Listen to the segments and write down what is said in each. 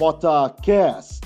MotaCast.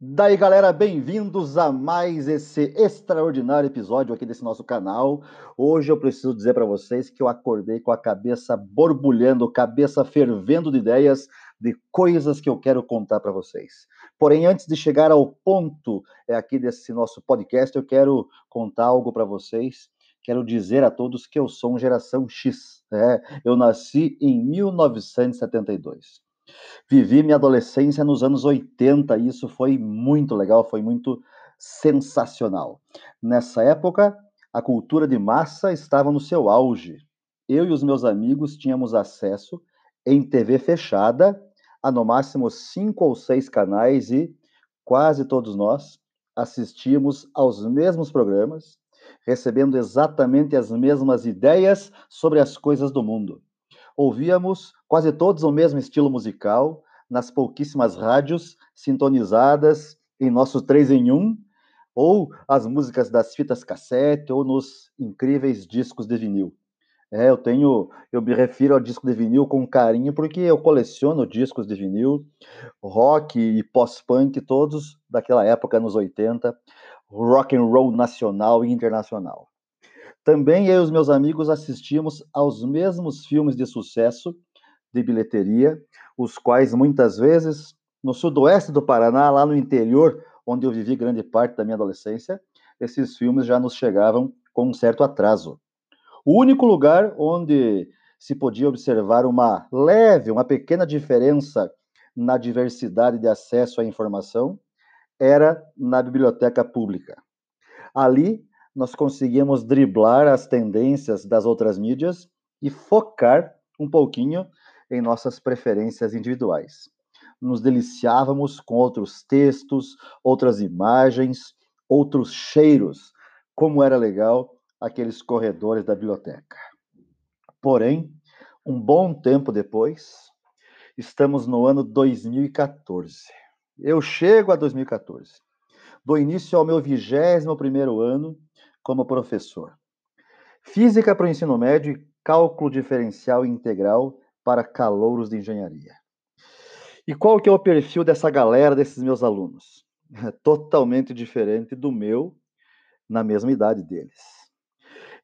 Daí, galera, bem-vindos a mais esse extraordinário episódio aqui desse nosso canal. Hoje eu preciso dizer para vocês que eu acordei com a cabeça borbulhando, cabeça fervendo de ideias de coisas que eu quero contar para vocês. Porém, antes de chegar ao ponto é, aqui desse nosso podcast, eu quero contar algo para vocês. Quero dizer a todos que eu sou um geração X. Né? Eu nasci em 1972. Vivi minha adolescência nos anos 80 e isso foi muito legal, foi muito sensacional. Nessa época, a cultura de massa estava no seu auge. Eu e os meus amigos tínhamos acesso em TV fechada a no máximo cinco ou seis canais e quase todos nós assistíamos aos mesmos programas, recebendo exatamente as mesmas ideias sobre as coisas do mundo ouvíamos quase todos o mesmo estilo musical, nas pouquíssimas rádios sintonizadas em nosso 3 em 1, ou as músicas das fitas cassete, ou nos incríveis discos de vinil. É, eu tenho, eu me refiro ao disco de vinil com carinho porque eu coleciono discos de vinil, rock e pós-punk todos daquela época nos 80, rock and roll nacional e internacional. Também eu e os meus amigos assistimos aos mesmos filmes de sucesso de bilheteria, os quais muitas vezes no sudoeste do Paraná, lá no interior, onde eu vivi grande parte da minha adolescência, esses filmes já nos chegavam com um certo atraso. O único lugar onde se podia observar uma leve, uma pequena diferença na diversidade de acesso à informação era na biblioteca pública. Ali nós conseguimos driblar as tendências das outras mídias e focar um pouquinho em nossas preferências individuais. Nos deliciávamos com outros textos, outras imagens, outros cheiros, como era legal aqueles corredores da biblioteca. Porém, um bom tempo depois, estamos no ano 2014. Eu chego a 2014. Do início ao meu vigésimo primeiro ano como professor. Física para o ensino médio e cálculo diferencial integral para calouros de engenharia. E qual que é o perfil dessa galera, desses meus alunos? É totalmente diferente do meu na mesma idade deles.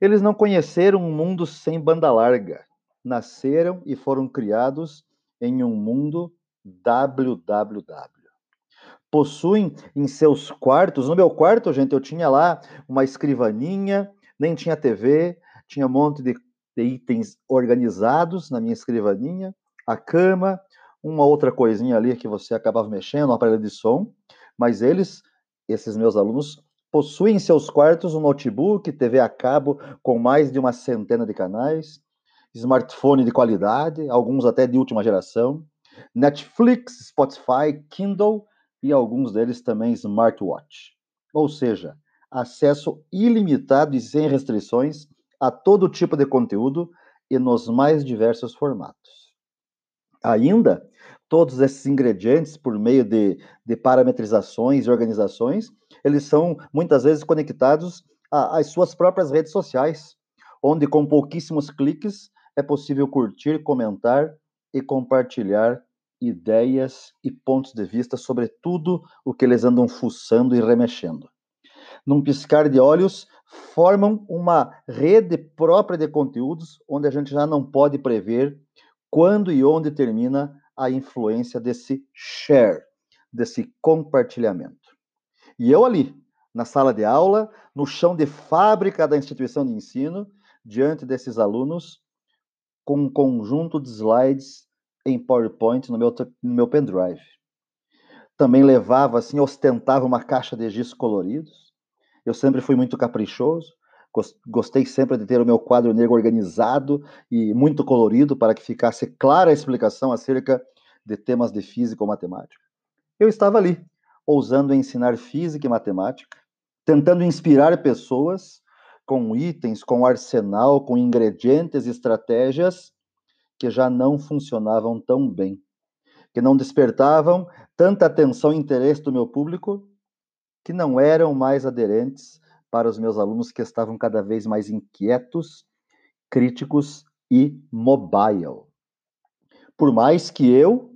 Eles não conheceram um mundo sem banda larga. Nasceram e foram criados em um mundo www possuem em seus quartos. No meu quarto, gente, eu tinha lá uma escrivaninha, nem tinha TV, tinha um monte de, itens organizados na minha escrivaninha, a cama, uma outra coisinha ali que você acabava mexendo, um aparelho de som, mas eles, esses meus alunos, possuem em seus quartos um notebook, TV a cabo com mais de uma centena de canais, smartphone de qualidade, alguns até de última geração, Netflix, Spotify, Kindle e alguns deles também smartwatch. Ou seja, acesso ilimitado e sem restrições a todo tipo de conteúdo e nos mais diversos formatos. Ainda, todos esses ingredientes, por meio de, de parametrizações e organizações, eles são muitas vezes conectados às suas próprias redes sociais, onde com pouquíssimos cliques é possível curtir, comentar e compartilhar ideias e pontos de vista sobre tudo o que eles andam fuçando e remexendo. Num piscar de olhos, formam uma rede própria de conteúdos onde a gente já não pode prever quando e onde termina a influência desse share, desse compartilhamento. E eu ali, na sala de aula, no chão de fábrica da instituição de ensino, diante desses alunos, com um conjunto de slides em PowerPoint no meu, no meu pendrive. Também levava, assim, ostentava uma caixa de giz coloridos. Eu sempre fui muito caprichoso, gostei sempre de ter o meu quadro negro organizado e muito colorido para que ficasse clara a explicação acerca de temas de física ou matemática. Eu estava ali, ousando ensinar física e matemática, tentando inspirar pessoas com itens, com arsenal, com ingredientes estratégias que já não funcionavam tão bem, que não despertavam tanta atenção e interesse do meu público, que não eram mais aderentes para os meus alunos que estavam cada vez mais inquietos, críticos e mobile. Por mais que eu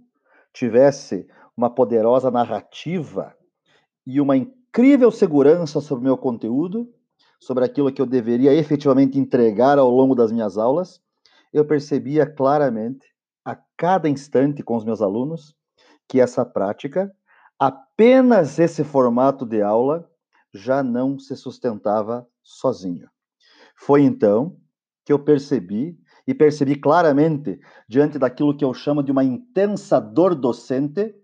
tivesse uma poderosa narrativa e uma incrível segurança sobre o meu conteúdo, sobre aquilo que eu deveria efetivamente entregar ao longo das minhas aulas, eu percebia claramente, a cada instante com os meus alunos, que essa prática, apenas esse formato de aula, já não se sustentava sozinho. Foi então que eu percebi, e percebi claramente, diante daquilo que eu chamo de uma intensa dor docente,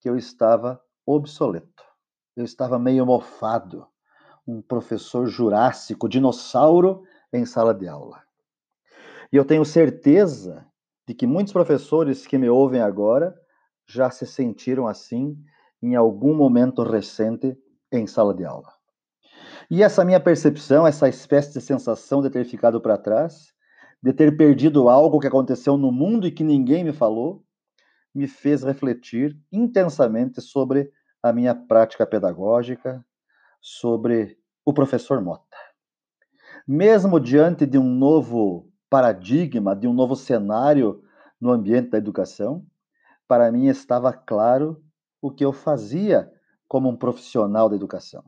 que eu estava obsoleto. Eu estava meio mofado, um professor jurássico, dinossauro em sala de aula. E eu tenho certeza de que muitos professores que me ouvem agora já se sentiram assim em algum momento recente em sala de aula. E essa minha percepção, essa espécie de sensação de ter ficado para trás, de ter perdido algo que aconteceu no mundo e que ninguém me falou, me fez refletir intensamente sobre a minha prática pedagógica, sobre o professor Mota. Mesmo diante de um novo paradigma, de um novo cenário no ambiente da educação, para mim estava claro o que eu fazia como um profissional da educação.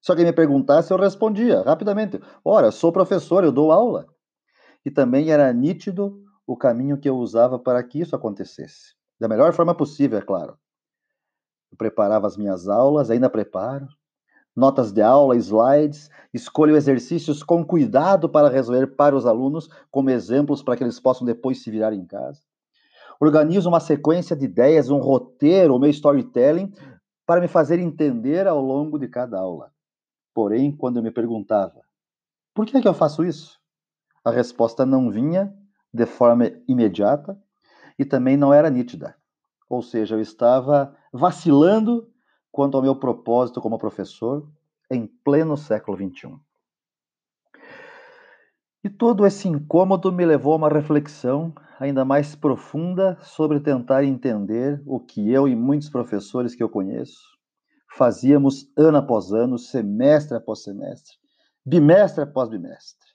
Se alguém me perguntasse, eu respondia rapidamente: Ora, sou professor, eu dou aula. E também era nítido o caminho que eu usava para que isso acontecesse. Da melhor forma possível, é claro. Eu preparava as minhas aulas, ainda preparo, notas de aula, slides, escolho exercícios com cuidado para resolver para os alunos, como exemplos para que eles possam depois se virar em casa. Organizo uma sequência de ideias, um roteiro, o meu storytelling, para me fazer entender ao longo de cada aula. Porém, quando eu me perguntava, por que é que eu faço isso? A resposta não vinha de forma imediata e também não era nítida. Ou seja, eu estava vacilando quanto ao meu propósito como professor em pleno século XXI. E todo esse incômodo me levou a uma reflexão ainda mais profunda sobre tentar entender o que eu e muitos professores que eu conheço fazíamos ano após ano, semestre após semestre, bimestre após bimestre.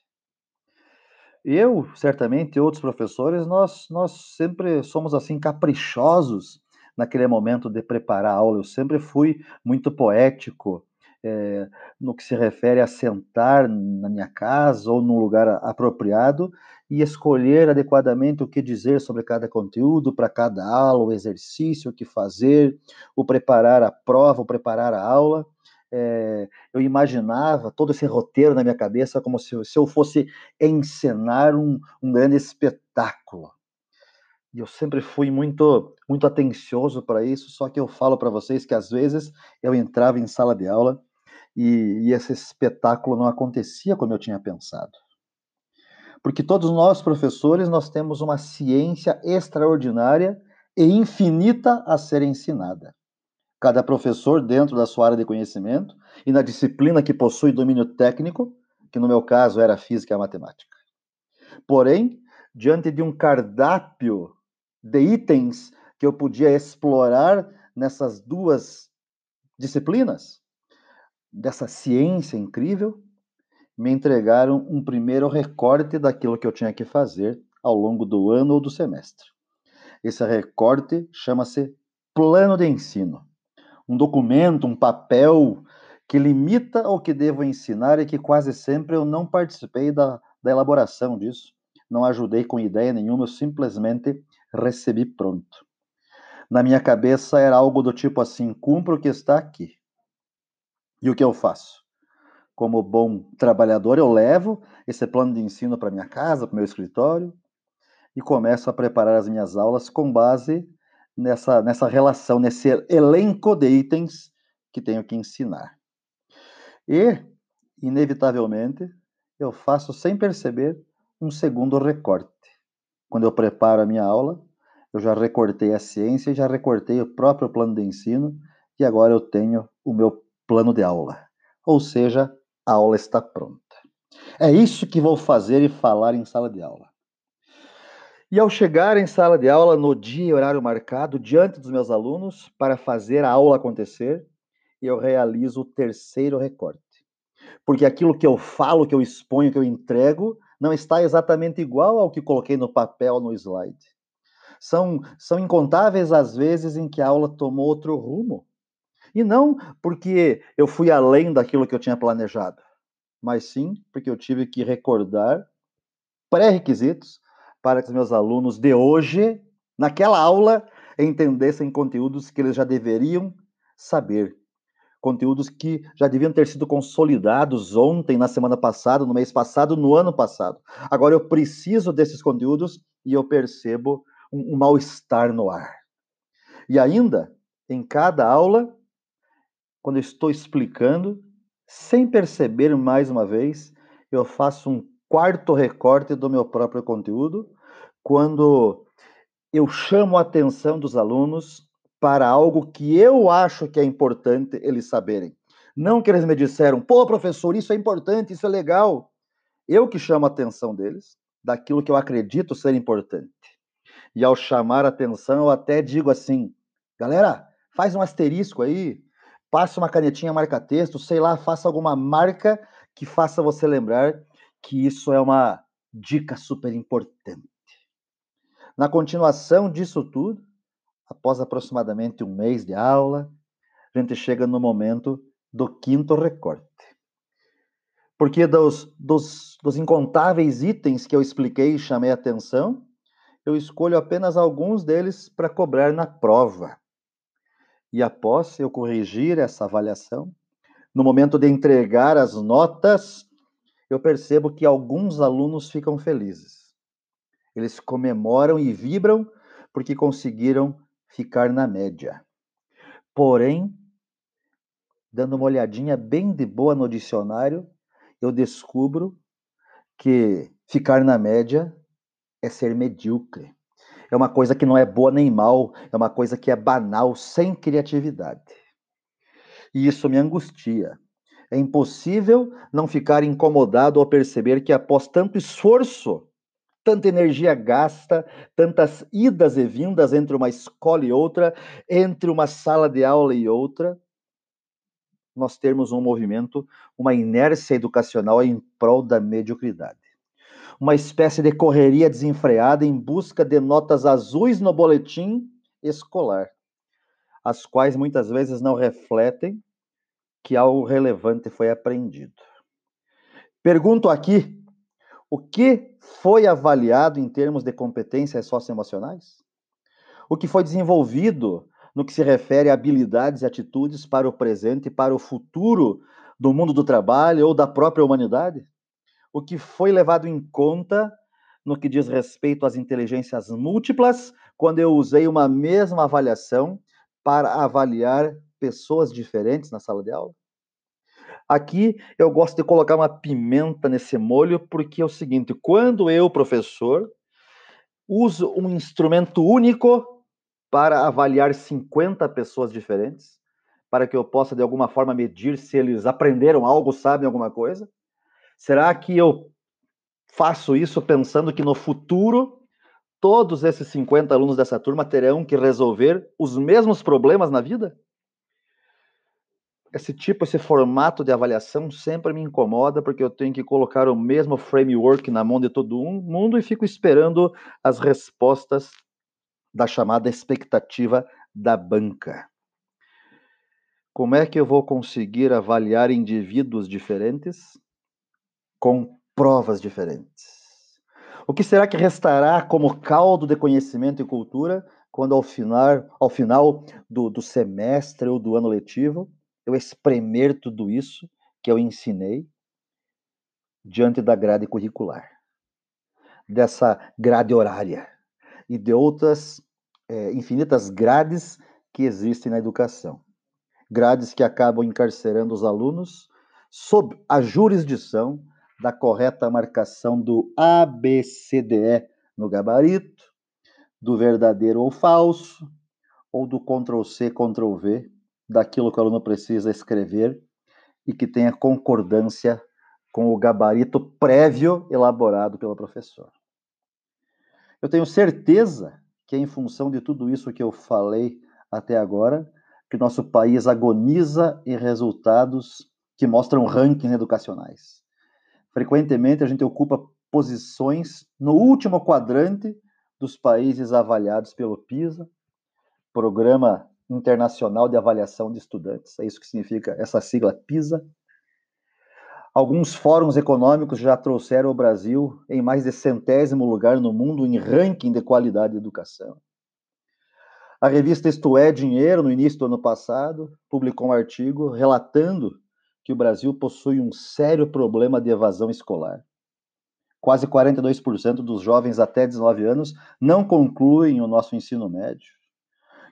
Eu, certamente, e outros professores, nós, nós sempre somos assim caprichosos naquele momento de preparar a aula. Eu sempre fui muito poético é, no que se refere a sentar na minha casa ou num lugar apropriado e escolher adequadamente o que dizer sobre cada conteúdo, para cada aula, o exercício, o que fazer, o preparar a prova, o preparar a aula. É, eu imaginava todo esse roteiro na minha cabeça como se, se eu fosse encenar um, um grande espetáculo. E eu sempre fui muito muito atencioso para isso, só que eu falo para vocês que às vezes eu entrava em sala de aula e, e esse espetáculo não acontecia como eu tinha pensado. Porque todos nós, professores, nós temos uma ciência extraordinária e infinita a ser ensinada. Cada professor, dentro da sua área de conhecimento e na disciplina que possui domínio técnico, que no meu caso era física e matemática. Porém, diante de um cardápio de itens que eu podia explorar nessas duas disciplinas, dessa ciência incrível, me entregaram um primeiro recorte daquilo que eu tinha que fazer ao longo do ano ou do semestre. Esse recorte chama-se Plano de Ensino. Um documento, um papel que limita o que devo ensinar e que quase sempre eu não participei da, da elaboração disso. Não ajudei com ideia nenhuma, eu simplesmente recebi pronto. Na minha cabeça era algo do tipo assim: cumpra o que está aqui. E o que eu faço? Como bom trabalhador, eu levo esse plano de ensino para minha casa, para meu escritório, e começo a preparar as minhas aulas com base nessa, nessa relação, nesse elenco de itens que tenho que ensinar. E, inevitavelmente, eu faço sem perceber um segundo recorte. Quando eu preparo a minha aula, eu já recortei a ciência, já recortei o próprio plano de ensino e agora eu tenho o meu plano de aula. Ou seja, a aula está pronta. É isso que vou fazer e falar em sala de aula. E ao chegar em sala de aula no dia e horário marcado, diante dos meus alunos, para fazer a aula acontecer, eu realizo o terceiro recorte. Porque aquilo que eu falo, que eu exponho, que eu entrego, não está exatamente igual ao que coloquei no papel no slide. São, são incontáveis as vezes em que a aula tomou outro rumo. E não porque eu fui além daquilo que eu tinha planejado, mas sim porque eu tive que recordar pré-requisitos para que os meus alunos de hoje, naquela aula, entendessem conteúdos que eles já deveriam saber. Conteúdos que já deviam ter sido consolidados ontem, na semana passada, no mês passado, no ano passado. Agora eu preciso desses conteúdos e eu percebo um, um mal-estar no ar. E ainda, em cada aula, quando eu estou explicando, sem perceber mais uma vez, eu faço um quarto recorte do meu próprio conteúdo, quando eu chamo a atenção dos alunos para algo que eu acho que é importante eles saberem. Não que eles me disseram, pô, professor, isso é importante, isso é legal. Eu que chamo a atenção deles daquilo que eu acredito ser importante. E ao chamar a atenção, eu até digo assim, galera, faz um asterisco aí, passa uma canetinha marca-texto, sei lá, faça alguma marca que faça você lembrar que isso é uma dica super importante. Na continuação disso tudo, após aproximadamente um mês de aula, a gente chega no momento do quinto recorte. Porque dos, dos, dos incontáveis itens que eu expliquei e chamei atenção, eu escolho apenas alguns deles para cobrar na prova. E após eu corrigir essa avaliação, no momento de entregar as notas, eu percebo que alguns alunos ficam felizes. Eles comemoram e vibram porque conseguiram ficar na média. Porém, dando uma olhadinha bem de boa no dicionário, eu descubro que ficar na média é ser medíocre. É uma coisa que não é boa nem mal, é uma coisa que é banal, sem criatividade. E isso me angustia. É impossível não ficar incomodado ao perceber que após tanto esforço, tanta energia gasta, tantas idas e vindas entre uma escola e outra, entre uma sala de aula e outra, nós termos um movimento, uma inércia educacional em prol da mediocridade. Uma espécie de correria desenfreada em busca de notas azuis no boletim escolar, as quais muitas vezes não refletem que algo relevante foi aprendido. Pergunto aqui o que foi avaliado em termos de competências socioemocionais? O que foi desenvolvido no que se refere a habilidades e atitudes para o presente e para o futuro do mundo do trabalho ou da própria humanidade? O que foi levado em conta no que diz respeito às inteligências múltiplas, quando eu usei uma mesma avaliação para avaliar pessoas diferentes na sala de aula? Aqui eu gosto de colocar uma pimenta nesse molho, porque é o seguinte: quando eu, professor, uso um instrumento único para avaliar 50 pessoas diferentes, para que eu possa de alguma forma medir se eles aprenderam algo, sabem alguma coisa? Será que eu faço isso pensando que no futuro todos esses 50 alunos dessa turma terão que resolver os mesmos problemas na vida? Esse tipo, esse formato de avaliação sempre me incomoda, porque eu tenho que colocar o mesmo framework na mão de todo mundo e fico esperando as respostas da chamada expectativa da banca. Como é que eu vou conseguir avaliar indivíduos diferentes com provas diferentes? O que será que restará como caldo de conhecimento e cultura quando ao final, ao final do, do semestre ou do ano letivo eu espremer tudo isso que eu ensinei diante da grade curricular, dessa grade horária e de outras é, infinitas grades que existem na educação. Grades que acabam encarcerando os alunos sob a jurisdição da correta marcação do ABCDE no gabarito, do verdadeiro ou falso, ou do Ctrl-C, Ctrl-V daquilo que o aluno precisa escrever e que tenha concordância com o gabarito prévio elaborado pelo professor. Eu tenho certeza que, em função de tudo isso que eu falei até agora, que nosso país agoniza em resultados que mostram rankings educacionais. Frequentemente a gente ocupa posições no último quadrante dos países avaliados pelo PISA, Programa Internacional de Avaliação de Estudantes. É isso que significa essa sigla PISA. Alguns fóruns econômicos já trouxeram o Brasil em mais de centésimo lugar no mundo em ranking de qualidade de educação. A revista Isto é Dinheiro, no início do ano passado, publicou um artigo relatando que o Brasil possui um sério problema de evasão escolar. Quase 42% dos jovens até 19 anos não concluem o nosso ensino médio.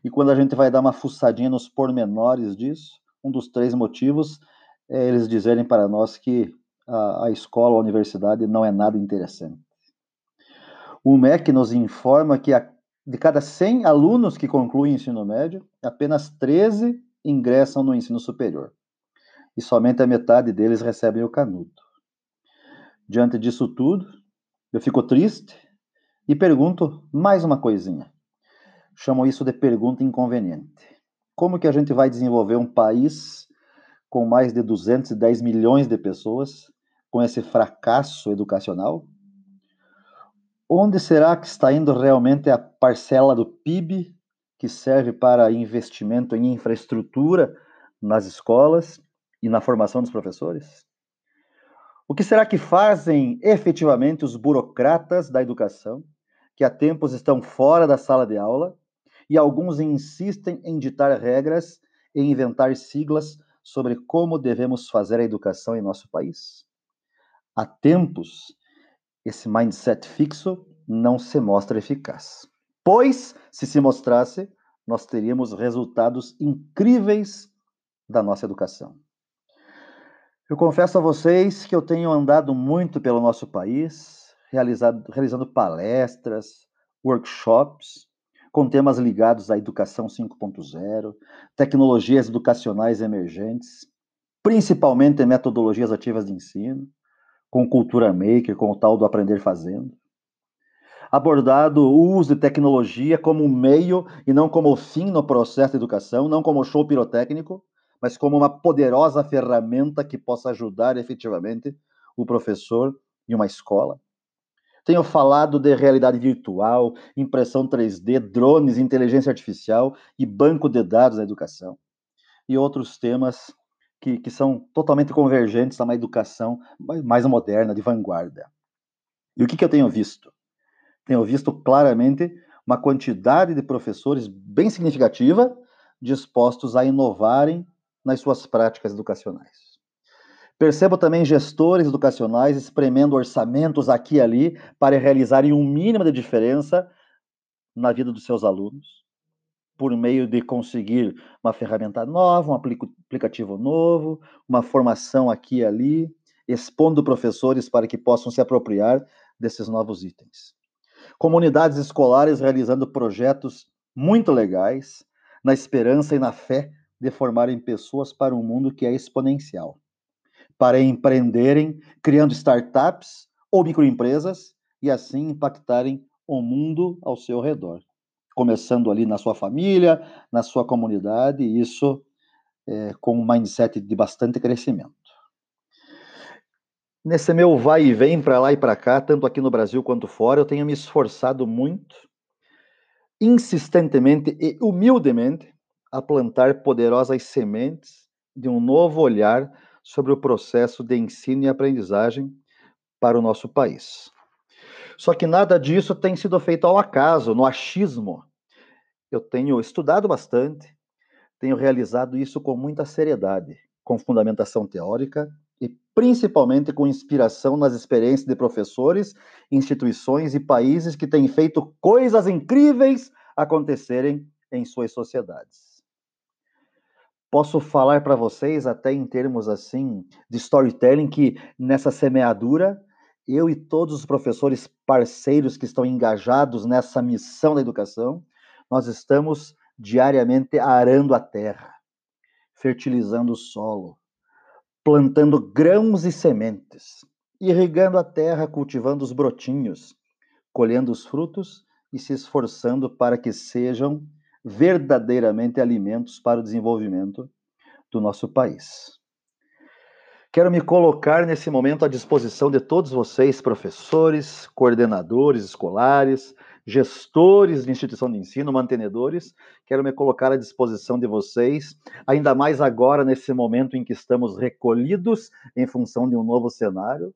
E quando a gente vai dar uma fuçadinha nos pormenores disso, um dos três motivos é eles dizerem para nós que a, a escola, a universidade não é nada interessante. O MEC nos informa que a de cada 100 alunos que concluem o ensino médio, apenas 13 ingressam no ensino superior. E somente a metade deles recebem o canudo. Diante disso tudo, eu fico triste e pergunto mais uma coisinha. Chamo isso de pergunta inconveniente. Como que a gente vai desenvolver um país com mais de 210 milhões de pessoas com esse fracasso educacional Onde será que está indo realmente a parcela do PIB que serve para investimento em infraestrutura nas escolas e na formação dos professores? O que será que fazem efetivamente os burocratas da educação, que há tempos estão fora da sala de aula e alguns insistem em ditar regras e inventar siglas sobre como devemos fazer a educação em nosso país? Há tempos esse mindset fixo não se mostra eficaz. Pois, se se mostrasse, nós teríamos resultados incríveis da nossa educação. Eu confesso a vocês que eu tenho andado muito pelo nosso país, realizando palestras, workshops com temas ligados à educação 5.0, tecnologias educacionais emergentes, principalmente metodologias ativas de ensino, com cultura maker, com o tal do aprender fazendo. Abordado o uso de tecnologia como um meio e não como fim no processo de educação, não como show pirotécnico, mas como uma poderosa ferramenta que possa ajudar efetivamente o professor e uma escola. Tenho falado de realidade virtual, impressão 3D, drones, inteligência artificial e banco de dados na educação. E outros temas que, que são totalmente convergentes a uma educação mais moderna, de vanguarda. E o que, que eu tenho visto? Tenho visto claramente uma quantidade de professores bem significativa dispostos a inovarem nas suas práticas educacionais. Percebo também gestores educacionais espremendo orçamentos aqui e ali para realizarem um mínimo de diferença na vida dos seus alunos por meio de conseguir uma ferramenta nova, um aplicativo novo, uma formação aqui e ali, expondo professores para que possam se apropriar desses novos itens. Comunidades escolares realizando projetos muito legais, na esperança e na fé de formarem pessoas para um mundo que é exponencial. Para empreenderem, criando startups ou microempresas e assim impactarem o mundo ao seu redor começando ali na sua família, na sua comunidade, e isso é, com um mindset de bastante crescimento. Nesse meu vai e vem para lá e para cá, tanto aqui no Brasil quanto fora, eu tenho me esforçado muito, insistentemente e humildemente, a plantar poderosas sementes de um novo olhar sobre o processo de ensino e aprendizagem para o nosso país. Só que nada disso tem sido feito ao acaso, no achismo, eu tenho estudado bastante, tenho realizado isso com muita seriedade, com fundamentação teórica e principalmente com inspiração nas experiências de professores, instituições e países que têm feito coisas incríveis acontecerem em suas sociedades. Posso falar para vocês, até em termos assim de storytelling, que nessa semeadura, eu e todos os professores parceiros que estão engajados nessa missão da educação, nós estamos diariamente arando a terra, fertilizando o solo, plantando grãos e sementes, irrigando a terra, cultivando os brotinhos, colhendo os frutos e se esforçando para que sejam verdadeiramente alimentos para o desenvolvimento do nosso país. Quero me colocar nesse momento à disposição de todos vocês, professores, coordenadores escolares, gestores de instituição de ensino, mantenedores. Quero me colocar à disposição de vocês, ainda mais agora, nesse momento em que estamos recolhidos em função de um novo cenário,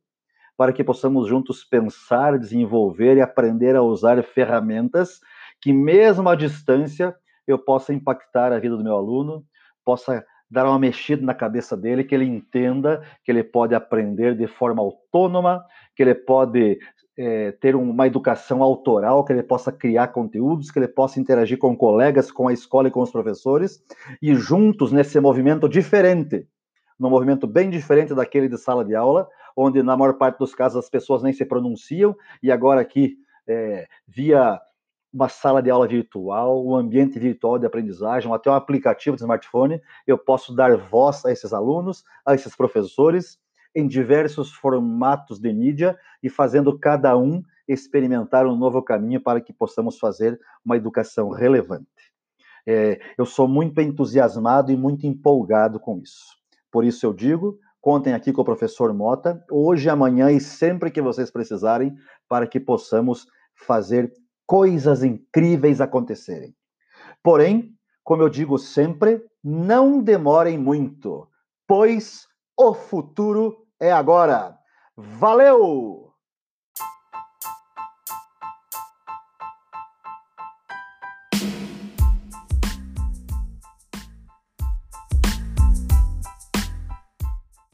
para que possamos juntos pensar, desenvolver e aprender a usar ferramentas que, mesmo à distância, eu possa impactar a vida do meu aluno, possa dar uma mexida na cabeça dele, que ele entenda que ele pode aprender de forma autônoma, que ele pode é, ter uma educação autoral, que ele possa criar conteúdos, que ele possa interagir com colegas, com a escola e com os professores, e juntos nesse movimento diferente, num movimento bem diferente daquele de sala de aula, onde na maior parte dos casos as pessoas nem se pronunciam, e agora aqui, é, via uma sala de aula virtual, um ambiente virtual de aprendizagem, até um aplicativo de smartphone, eu posso dar voz a esses alunos, a esses professores, em diversos formatos de mídia e fazendo cada um experimentar um novo caminho para que possamos fazer uma educação relevante. É, eu sou muito entusiasmado e muito empolgado com isso. Por isso eu digo, contem aqui com o professor Mota, hoje, amanhã e sempre que vocês precisarem, para que possamos fazer coisas incríveis acontecerem. Porém, como eu digo sempre, não demorem muito, pois o futuro é agora. Valeu!